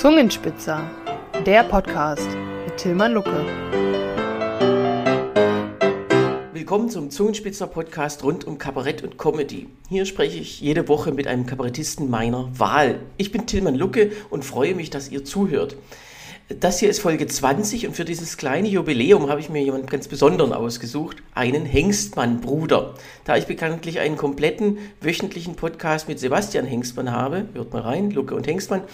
Zungenspitzer, der Podcast mit Tilman Lucke. Willkommen zum Zungenspitzer Podcast rund um Kabarett und Comedy. Hier spreche ich jede Woche mit einem Kabarettisten meiner Wahl. Ich bin Tilman Lucke und freue mich, dass ihr zuhört. Das hier ist Folge 20 und für dieses kleine Jubiläum habe ich mir jemanden ganz Besonderen ausgesucht, einen Hengstmann-Bruder. Da ich bekanntlich einen kompletten wöchentlichen Podcast mit Sebastian Hengstmann habe, hört mal rein, Lucke und Hengstmann,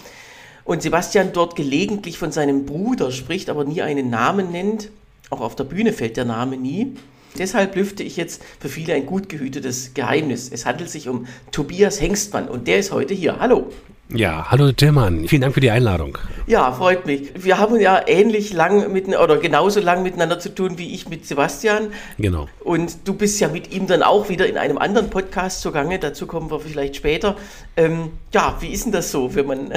und Sebastian dort gelegentlich von seinem Bruder spricht, aber nie einen Namen nennt. Auch auf der Bühne fällt der Name nie. Deshalb lüfte ich jetzt für viele ein gut gehütetes Geheimnis. Es handelt sich um Tobias Hengstmann und der ist heute hier. Hallo. Ja, hallo Tillmann. Vielen Dank für die Einladung. Ja, freut mich. Wir haben ja ähnlich lang mit oder genauso lang miteinander zu tun wie ich mit Sebastian. Genau. Und du bist ja mit ihm dann auch wieder in einem anderen Podcast zugange. Dazu kommen wir vielleicht später. Ähm, ja, wie ist denn das so, wenn man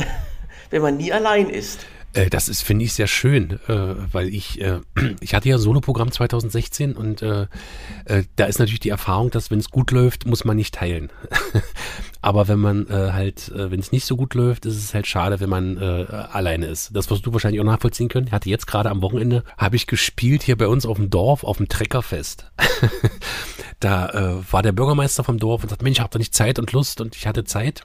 wenn man nie allein ist. Äh, das ist, finde ich, sehr schön, äh, weil ich, äh, ich hatte ja Soloprogramm 2016 und da ist natürlich die Erfahrung, dass wenn es gut läuft, muss man nicht teilen. Aber wenn man halt, wenn es nicht so gut läuft, ist es halt schade, wenn man alleine ist. Das wirst du wahrscheinlich auch nachvollziehen können. Ich hatte jetzt gerade am Wochenende, habe ich gespielt hier bei uns auf dem Dorf, auf dem Treckerfest. da war der Bürgermeister vom Dorf und sagt, Mensch, habt ihr nicht Zeit und Lust? Und ich hatte Zeit.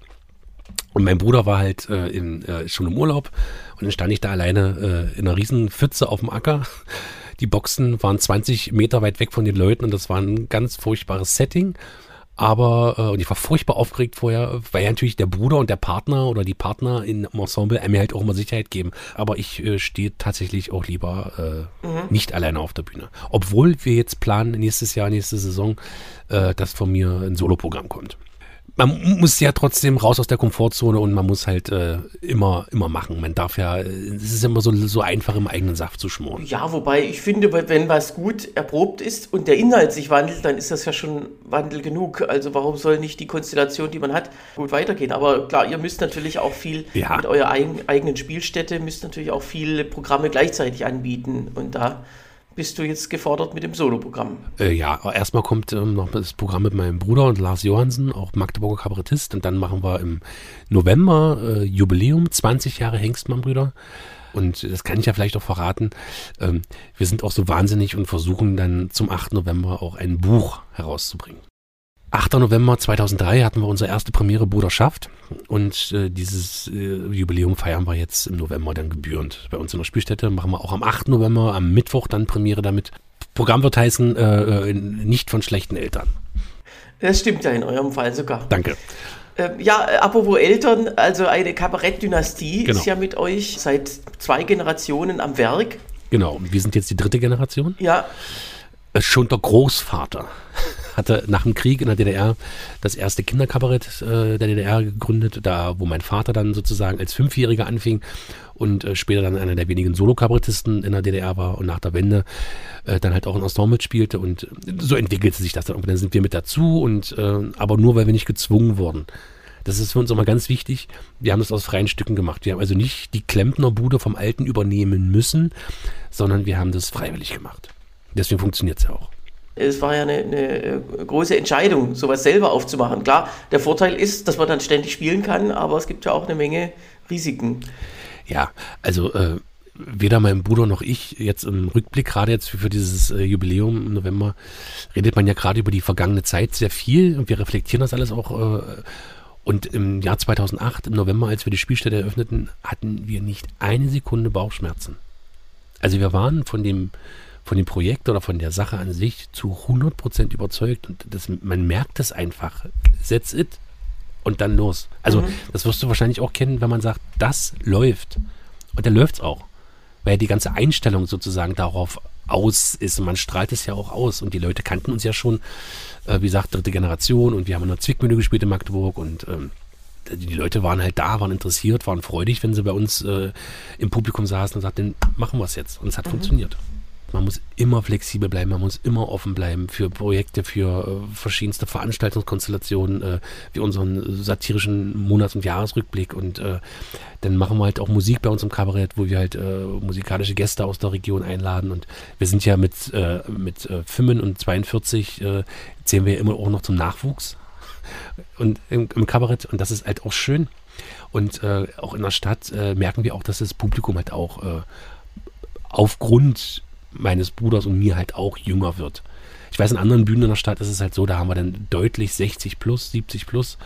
Und mein Bruder war halt äh, in, äh, schon im Urlaub und dann stand ich da alleine äh, in einer riesen Pfütze auf dem Acker. Die Boxen waren 20 Meter weit weg von den Leuten und das war ein ganz furchtbares Setting. Aber, äh, und ich war furchtbar aufgeregt vorher, weil ja natürlich der Bruder und der Partner oder die Partner in Ensemble mir halt auch immer Sicherheit geben. Aber ich äh, stehe tatsächlich auch lieber äh, mhm. nicht alleine auf der Bühne. Obwohl wir jetzt planen, nächstes Jahr, nächste Saison, äh, dass von mir ein Soloprogramm kommt man muss ja trotzdem raus aus der Komfortzone und man muss halt äh, immer, immer machen. Man darf ja, es ist immer so, so einfach im eigenen Saft zu schmoren. Ja, wobei ich finde, wenn was gut erprobt ist und der Inhalt sich wandelt, dann ist das ja schon Wandel genug. Also warum soll nicht die Konstellation, die man hat, gut weitergehen? Aber klar, ihr müsst natürlich auch viel ja. mit eurer eigenen Spielstätte, müsst natürlich auch viele Programme gleichzeitig anbieten und da bist du jetzt gefordert mit dem Soloprogramm. Äh, ja, erstmal kommt ähm, noch das Programm mit meinem Bruder und Lars Johansen, auch Magdeburger Kabarettist. Und dann machen wir im November äh, Jubiläum, 20 Jahre Hengstmann-Brüder. Und das kann ich ja vielleicht auch verraten. Ähm, wir sind auch so wahnsinnig und versuchen dann zum 8. November auch ein Buch herauszubringen. 8. November 2003 hatten wir unsere erste Premiere Bruderschaft und äh, dieses äh, Jubiläum feiern wir jetzt im November dann gebührend. Bei uns in der Spielstätte machen wir auch am 8. November, am Mittwoch dann Premiere damit. Programm wird heißen, äh, äh nicht von schlechten Eltern. Das stimmt ja in eurem Fall sogar. Danke. Ähm, ja, apropos Eltern, also eine Kabarettdynastie genau. ist ja mit euch seit zwei Generationen am Werk. Genau, wir sind jetzt die dritte Generation. Ja. Äh, schon der Großvater hatte nach dem Krieg in der DDR das erste Kinderkabarett äh, der DDR gegründet, da wo mein Vater dann sozusagen als Fünfjähriger anfing und äh, später dann einer der wenigen Solokabarettisten in der DDR war und nach der Wende äh, dann halt auch ein Ensemble spielte und so entwickelte sich das dann. Und dann sind wir mit dazu und äh, aber nur weil wir nicht gezwungen wurden. Das ist für uns immer ganz wichtig. Wir haben das aus freien Stücken gemacht. Wir haben also nicht die Klempnerbude vom Alten übernehmen müssen, sondern wir haben das freiwillig gemacht. Deswegen funktioniert es ja auch. Es war ja eine, eine, äh, große Entscheidung, sowas selber aufzumachen. Klar, der Vorteil ist, dass man dann ständig spielen kann, aber es gibt ja auch eine Menge Risiken. Ja, also äh, weder mein Bruder noch ich jetzt im Rückblick, gerade jetzt für, dieses äh, Jubiläum im November, redet man ja gerade über die vergangene Zeit sehr viel und wir reflektieren das alles auch. Äh, und im Jahr 2008, im November, als wir die Spielstätte eröffneten, hatten wir nicht eine Sekunde Bauchschmerzen. Also wir waren von dem von dem Projekt oder von der Sache an sich zu 100% überzeugt und das, man merkt es einfach. Setz it und dann los. Also mhm. das wirst du wahrscheinlich auch kennen, wenn man sagt, das läuft. Und dann läuft es auch. Weil die ganze Einstellung sozusagen darauf aus ist. Und man strahlt es ja auch aus. Und die Leute kannten uns ja schon, äh, wie gesagt, dritte Generation. Und wir haben in der Zwickmühle gespielt in Magdeburg. Und ähm, die Leute waren halt da, waren interessiert, waren freudig, wenn sie bei uns äh, im Publikum saßen und sagten, machen wir es jetzt. Und es hat mhm. funktioniert. Man muss immer flexibel bleiben, man muss immer offen bleiben für Projekte, für äh, verschiedenste Veranstaltungskonstellationen, äh, wie unseren satirischen Monats- und Jahresrückblick. Und äh, dann machen wir halt auch Musik bei uns im Kabarett, wo wir halt äh, musikalische Gäste aus der Region einladen. Und wir sind ja mit, äh, mit äh, 5 und 42 äh, zählen wir immer auch noch zum Nachwuchs und im, im Kabarett. Und das ist halt auch schön Und äh, auch in der Stadt äh, merken wir auch, dass das Publikum halt auch äh, aufgrund meines Bruders und mir halt auch jünger wird. Ich weiß, in anderen Bühnen in der Stadt ist es halt so, da haben wir dann deutlich 60 plus, 70 plus.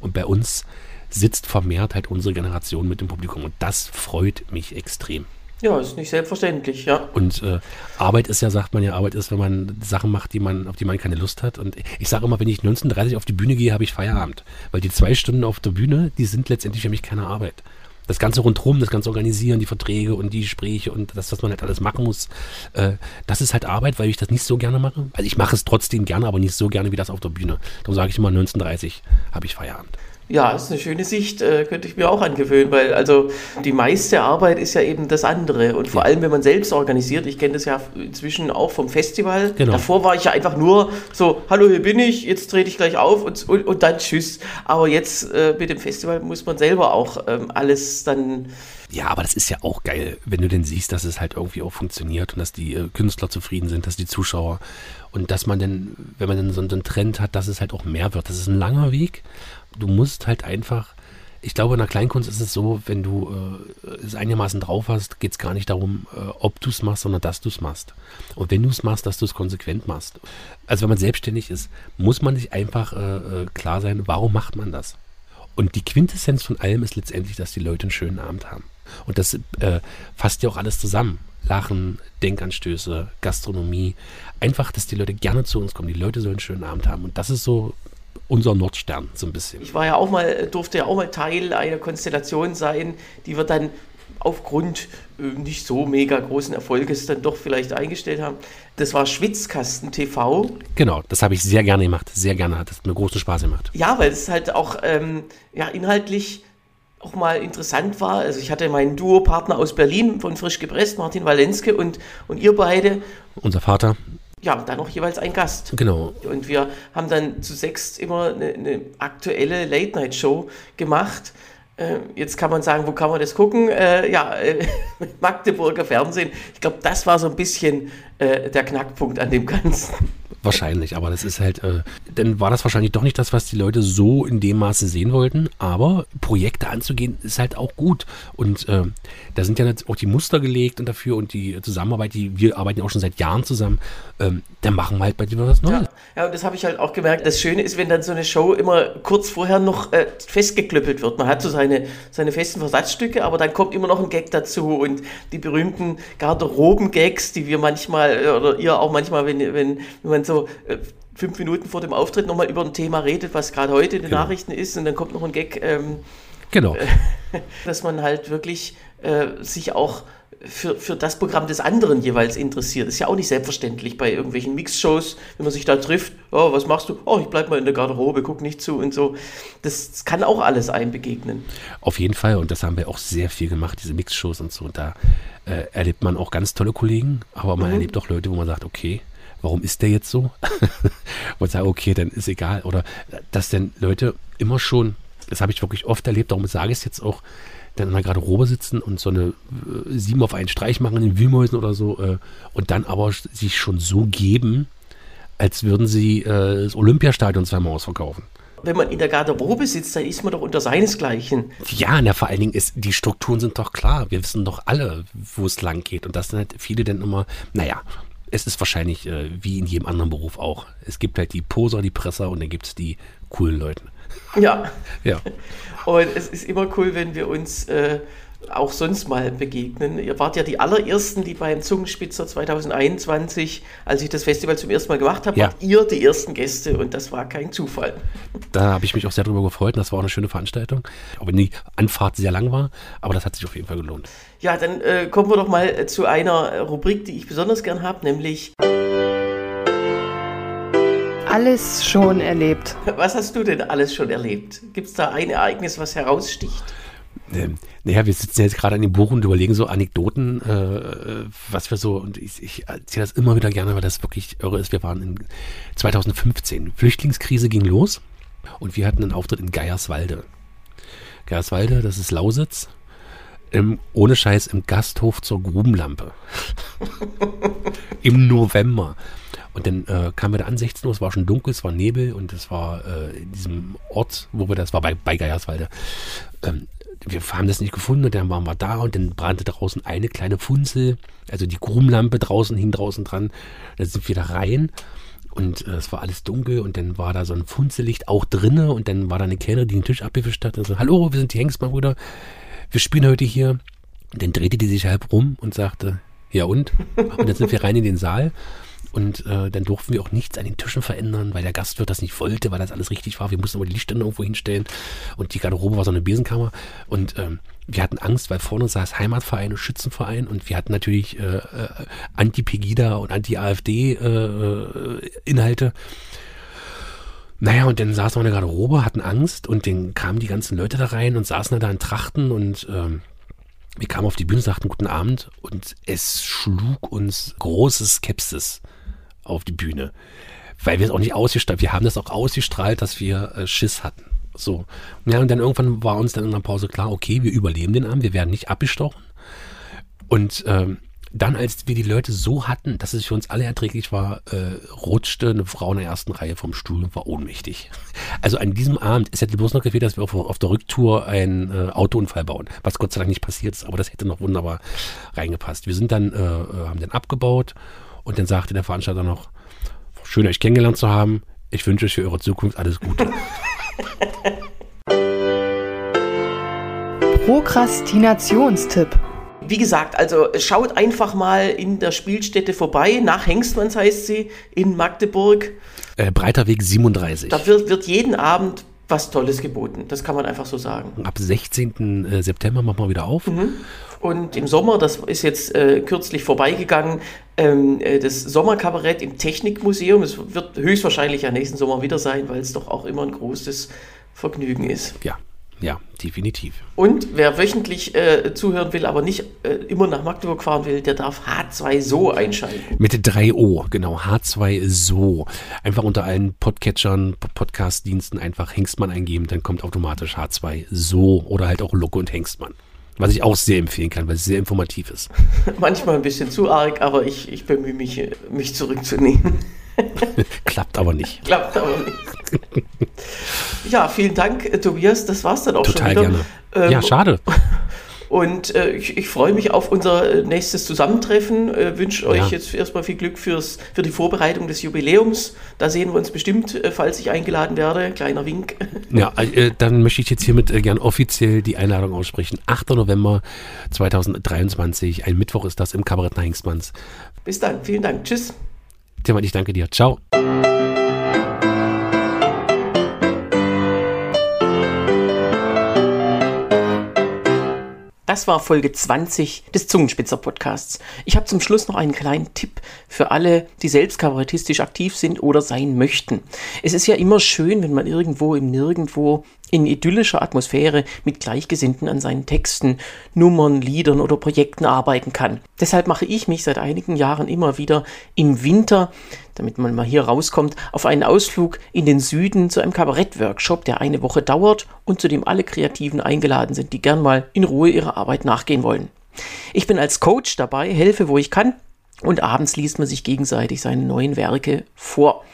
Und bei uns sitzt vermehrt halt unsere Generation mit dem Publikum. Und das freut mich extrem. Ja, ist nicht selbstverständlich, ja. Und äh, Arbeit ist ja, sagt man ja, Arbeit ist, wenn man Sachen macht, die man, auf die man keine Lust hat. Und ich sage immer, wenn ich 19.30 auf die Bühne gehe, habe ich Feierabend. Weil die zwei Stunden auf der Bühne, die sind letztendlich für mich keine Arbeit. Das ganze rundherum, das ganze Organisieren, die Verträge und die Gespräche und das, was man halt alles machen muss, äh, das ist halt Arbeit, weil ich das nicht so gerne mache. Also ich mache es trotzdem gerne, aber nicht so gerne wie das auf der Bühne. Darum sage ich immer, 19.30 habe ich Feierabend. Ja, ist eine schöne Sicht, äh, könnte ich mir auch angewöhnen, weil also die meiste Arbeit ist ja eben das andere und vor allem, wenn man selbst organisiert, ich kenne das ja inzwischen auch vom Festival, genau. davor war ich ja einfach nur so, hallo, hier bin ich, jetzt trete ich gleich auf und, und, und dann tschüss, aber jetzt äh, mit dem Festival muss man selber auch ähm, alles dann ja, aber das ist ja auch geil, wenn du denn siehst, dass es halt irgendwie auch funktioniert und dass die äh, Künstler zufrieden sind, dass die Zuschauer und dass man dann, wenn man dann so einen Trend hat, dass es halt auch mehr wird. Das ist ein langer Weg, du musst halt einfach, ich glaube, in der Kleinkunst ist es so, wenn du äh, es einigermaßen drauf hast, geht es gar nicht darum, äh, ob du es machst, sondern dass du es machst. Und wenn du es machst, dass du es konsequent machst. Also wenn man selbstständig ist, muss man sich einfach äh, äh, klar sein, warum macht man das? Und die Quintessenz von allem ist letztendlich, dass die Leute einen schönen Abend haben. Und das äh, fasst ja auch alles zusammen. Lachen, Denkanstöße, Gastronomie. Einfach, dass die Leute gerne zu uns kommen. Die Leute sollen einen schönen Abend haben. Und das ist so unser Nordstern so ein bisschen. Ich war ja auch mal, durfte ja auch mal Teil einer Konstellation sein, die wir dann aufgrund äh, nicht so mega großen Erfolges dann doch vielleicht eingestellt haben. Das war Schwitzkasten TV. Genau, das habe ich sehr gerne gemacht. Sehr gerne, hat es mir großen Spaß gemacht. Ja, weil es halt auch ähm, ja, inhaltlich auch mal interessant war. Also ich hatte meinen Duopartner aus Berlin von Frisch gepresst, Martin Walenske und, und ihr beide. Unser Vater ja, dann noch jeweils ein Gast. Genau. Und wir haben dann zu sechs immer eine, eine aktuelle Late-Night-Show gemacht. Äh, jetzt kann man sagen, wo kann man das gucken? Äh, ja, äh, Magdeburger Fernsehen. Ich glaube, das war so ein bisschen äh, der Knackpunkt an dem Ganzen. Wahrscheinlich, aber das ist halt, äh, dann war das wahrscheinlich doch nicht das, was die Leute so in dem Maße sehen wollten. Aber Projekte anzugehen ist halt auch gut. Und äh, da sind ja auch die Muster gelegt und dafür und die Zusammenarbeit, die wir arbeiten auch schon seit Jahren zusammen. Ähm, dann machen wir halt bei dir was Neues. Ja, ja und das habe ich halt auch gemerkt. Das Schöne ist, wenn dann so eine Show immer kurz vorher noch äh, festgeklüppelt wird. Man hat so seine, seine festen Versatzstücke, aber dann kommt immer noch ein Gag dazu und die berühmten Garderoben-Gags, die wir manchmal äh, oder ihr auch manchmal, wenn, wenn, wenn man so äh, fünf Minuten vor dem Auftritt nochmal über ein Thema redet, was gerade heute in den genau. Nachrichten ist und dann kommt noch ein Gag. Ähm, genau. dass man halt wirklich äh, sich auch für, für das Programm des anderen jeweils interessiert. Ist ja auch nicht selbstverständlich bei irgendwelchen Mixshows, wenn man sich da trifft, oh, was machst du? Oh, ich bleib mal in der Garderobe, guck nicht zu und so. Das, das kann auch alles einem begegnen. Auf jeden Fall und das haben wir auch sehr viel gemacht, diese Mixshows und so. Und da äh, erlebt man auch ganz tolle Kollegen, aber man mhm. erlebt auch Leute, wo man sagt, okay, warum ist der jetzt so? und sagt, okay, dann ist egal. Oder dass denn Leute immer schon, das habe ich wirklich oft erlebt, darum sage ich es jetzt auch, dann in der Garderobe sitzen und so eine äh, sieben auf einen Streich machen in Wühlmäusen oder so äh, und dann aber sich schon so geben, als würden sie äh, das Olympiastadion zweimal ausverkaufen wenn man in der Garderobe sitzt, dann ist man doch unter seinesgleichen. Ja, na, vor allen Dingen ist, die Strukturen sind doch klar. Wir wissen doch alle, wo es lang geht. Und das sind halt viele dann immer, naja, es ist wahrscheinlich äh, wie in jedem anderen Beruf auch. Es gibt halt die Poser, die Presser und dann gibt es die coolen Leute. Ja. ja. Und es ist immer cool, wenn wir uns äh, auch sonst mal begegnen. Ihr wart ja die allerersten, die beim Zungenspitzer 2021, als ich das Festival zum ersten Mal gemacht habe, ja. wart ihr die ersten Gäste und das war kein Zufall. Da habe ich mich auch sehr darüber gefreut und das war auch eine schöne Veranstaltung. Auch wenn die Anfahrt sehr lang war, aber das hat sich auf jeden Fall gelohnt. Ja, dann äh, kommen wir doch mal zu einer Rubrik, die ich besonders gern habe, nämlich alles schon erlebt. Was hast du denn alles schon erlebt? Gibt es da ein Ereignis, was heraussticht? Ähm, naja, wir sitzen jetzt gerade an dem Buch und überlegen so Anekdoten, äh, was wir so, und ich, ich erzähle das immer wieder gerne, weil das wirklich irre ist. Wir waren in 2015, Flüchtlingskrise ging los und wir hatten einen Auftritt in Geierswalde. Geierswalde, das ist Lausitz, im, ohne Scheiß im Gasthof zur Grubenlampe. Im November. Und dann äh, kamen wir da an, 16 Uhr, es war schon dunkel, es war Nebel und es war äh, in diesem Ort, wo wir das war, bei, bei Geierswalde. Ähm, wir haben das nicht gefunden und dann waren wir da und dann brannte draußen eine kleine Funzel, also die Grubenlampe draußen hing draußen dran. Dann sind wir da rein und äh, es war alles dunkel und dann war da so ein Funzellicht auch drinne und dann war da eine Kellnerin, die den Tisch abgewischt hat und so, hallo, wir sind die Hengstmann-Brüder, wir spielen heute hier. Und dann drehte die sich halb rum und sagte, ja und? Und dann sind wir rein in den Saal und äh, dann durften wir auch nichts an den Tischen verändern, weil der Gastwirt das nicht wollte, weil das alles richtig war. Wir mussten aber die Lichtstände irgendwo hinstellen. Und die Garderobe war so eine Besenkammer. Und ähm, wir hatten Angst, weil vorne saß Heimatverein und Schützenverein. Und wir hatten natürlich äh, äh, Anti-Pegida und Anti-AfD-Inhalte. Äh, naja, und dann saßen wir in der Garderobe, hatten Angst. Und dann kamen die ganzen Leute da rein und saßen da in Trachten. Und ähm, wir kamen auf die Bühne, sagten guten Abend. Und es schlug uns große Skepsis auf die Bühne. Weil wir es auch nicht ausgestrahlt, wir haben das auch ausgestrahlt, dass wir äh, Schiss hatten. So. Ja, und dann irgendwann war uns dann in der Pause klar, okay, wir überleben den Abend, wir werden nicht abgestochen. Und ähm, dann, als wir die Leute so hatten, dass es für uns alle erträglich war, äh, rutschte eine Frau in der ersten Reihe vom Stuhl und war ohnmächtig. Also an diesem Abend, es hätte bloß noch gefehlt, dass wir auf, auf der Rücktour einen äh, Autounfall bauen, was Gott sei Dank nicht passiert ist, aber das hätte noch wunderbar reingepasst. Wir sind dann, äh, äh haben den abgebaut und dann sagte der Veranstalter noch, schön euch kennengelernt zu haben, ich wünsche euch für eure Zukunft alles Gute. Prokrastinationstipp. Wie gesagt, also schaut einfach mal in der Spielstätte vorbei. Nach Hengstmanns heißt sie in Magdeburg. Äh, Breiter Weg 37. Da wird, wird jeden Abend was Tolles geboten. Das kann man einfach so sagen. Ab 16. Äh, September machen wir wieder auf. Mhm. Und im Sommer, das ist jetzt äh, kürzlich vorbeigegangen, ähm, äh, das Sommerkabarett im Technikmuseum. Es wird höchstwahrscheinlich ja nächsten Sommer wieder sein, weil es doch auch immer ein großes Vergnügen ist. Ja, ja, definitiv. Und wer wöchentlich äh, zuhören will, aber nicht äh, immer nach Magdeburg fahren will, der darf H2 So einschalten. Mit 3O, genau, H2 So. Einfach unter allen Podcatchern, Podcast-Diensten einfach Hengstmann eingeben, dann kommt automatisch H2 So oder halt auch Lucke und Hengstmann. Was ich auch sehr empfehlen kann, weil es sehr informativ ist. Manchmal ein bisschen zu arg, aber ich, ich bemühe mich, äh, mich zurückzunehmen. Klappt aber nicht. Klappt aber nicht. ja, vielen Dank, äh, Tobias. Das war's dann auch Total schon wieder. Total gerne. Ähm, ja, schade. Und äh, ich, ich freue mich auf unser äh, nächstes Zusammentreffen. Äh, Wünsche euch ja. jetzt erstmal viel Glück fürs, für die Vorbereitung des Jubiläums. Da sehen wir uns bestimmt, äh, falls ich eingeladen werde. Kleiner Wink. Ja, äh, dann möchte ich jetzt hiermit gern offiziell die Einladung aussprechen. 8. November 2023, ein Mittwoch ist das im Kabarett Hengstmanns. Bis dann, vielen Dank. Tschüss. Tim, ich danke dir. Ciao. Das war Folge 20 des Zungenspitzer Podcasts. Ich habe zum Schluss noch einen kleinen Tipp für alle, die selbst kabarettistisch aktiv sind oder sein möchten. Es ist ja immer schön, wenn man irgendwo im Nirgendwo in idyllischer Atmosphäre mit Gleichgesinnten an seinen Texten, Nummern, Liedern oder Projekten arbeiten kann. Deshalb mache ich mich seit einigen Jahren immer wieder im Winter, damit man mal hier rauskommt, auf einen Ausflug in den Süden zu einem Kabarettworkshop, der eine Woche dauert und zu dem alle Kreativen eingeladen sind, die gern mal in Ruhe ihrer Arbeit nachgehen wollen. Ich bin als Coach dabei, helfe, wo ich kann und abends liest man sich gegenseitig seine neuen Werke vor.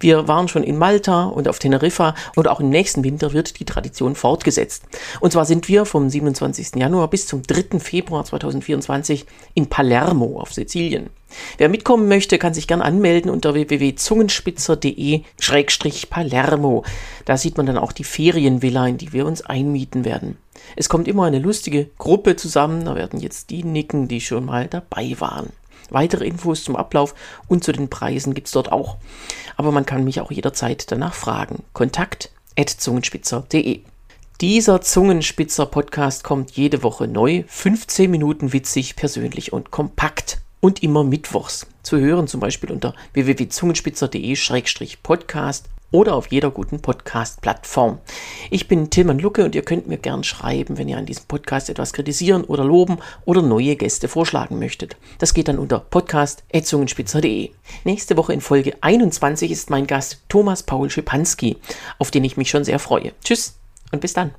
Wir waren schon in Malta und auf Teneriffa und auch im nächsten Winter wird die Tradition fortgesetzt. Und zwar sind wir vom 27. Januar bis zum 3. Februar 2024 in Palermo auf Sizilien. Wer mitkommen möchte, kann sich gern anmelden unter www.zungenspitzer.de-palermo. Da sieht man dann auch die Ferienvilla, in die wir uns einmieten werden. Es kommt immer eine lustige Gruppe zusammen, da werden jetzt die nicken, die schon mal dabei waren. Weitere Infos zum Ablauf und zu den Preisen gibt es dort auch. Aber man kann mich auch jederzeit danach fragen. Kontakt zungenspitzer.de. Dieser Zungenspitzer-Podcast kommt jede Woche neu, 15 Minuten witzig, persönlich und kompakt. Und immer mittwochs. Zu hören zum Beispiel unter www.zungenspitzer.de-podcast oder auf jeder guten Podcast-Plattform. Ich bin Tilman Lucke und ihr könnt mir gern schreiben, wenn ihr an diesem Podcast etwas kritisieren oder loben oder neue Gäste vorschlagen möchtet. Das geht dann unter podcast.zungenspitzer.de. Nächste Woche in Folge 21 ist mein Gast Thomas Paul Schipanski, auf den ich mich schon sehr freue. Tschüss und bis dann.